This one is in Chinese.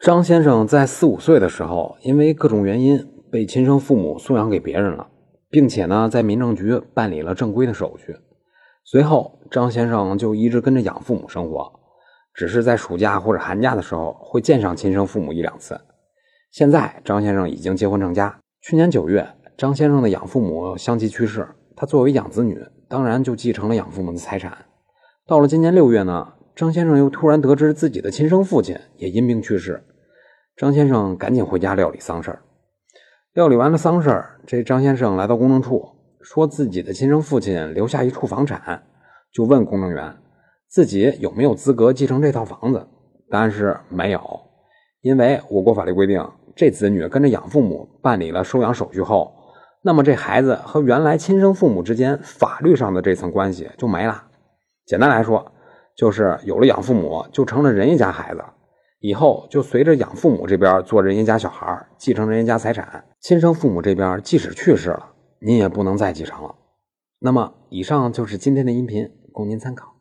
张先生在四五岁的时候，因为各种原因被亲生父母送养给别人了，并且呢，在民政局办理了正规的手续。随后，张先生就一直跟着养父母生活，只是在暑假或者寒假的时候会见上亲生父母一两次。现在，张先生已经结婚成家。去年九月，张先生的养父母相继去世，他作为养子女，当然就继承了养父母的财产。到了今年六月呢，张先生又突然得知自己的亲生父亲也因病去世，张先生赶紧回家料理丧事儿料理完了丧事儿这张先生来到公证处，说自己的亲生父亲留下一处房产，就问公证员自己有没有资格继承这套房子。答案是没有，因为我国法律规定，这子女跟着养父母办理了收养手续后，那么这孩子和原来亲生父母之间法律上的这层关系就没了。简单来说，就是有了养父母，就成了人家家孩子，以后就随着养父母这边做人家家小孩，继承人家家财产。亲生父母这边即使去世了，您也不能再继承了。那么，以上就是今天的音频，供您参考。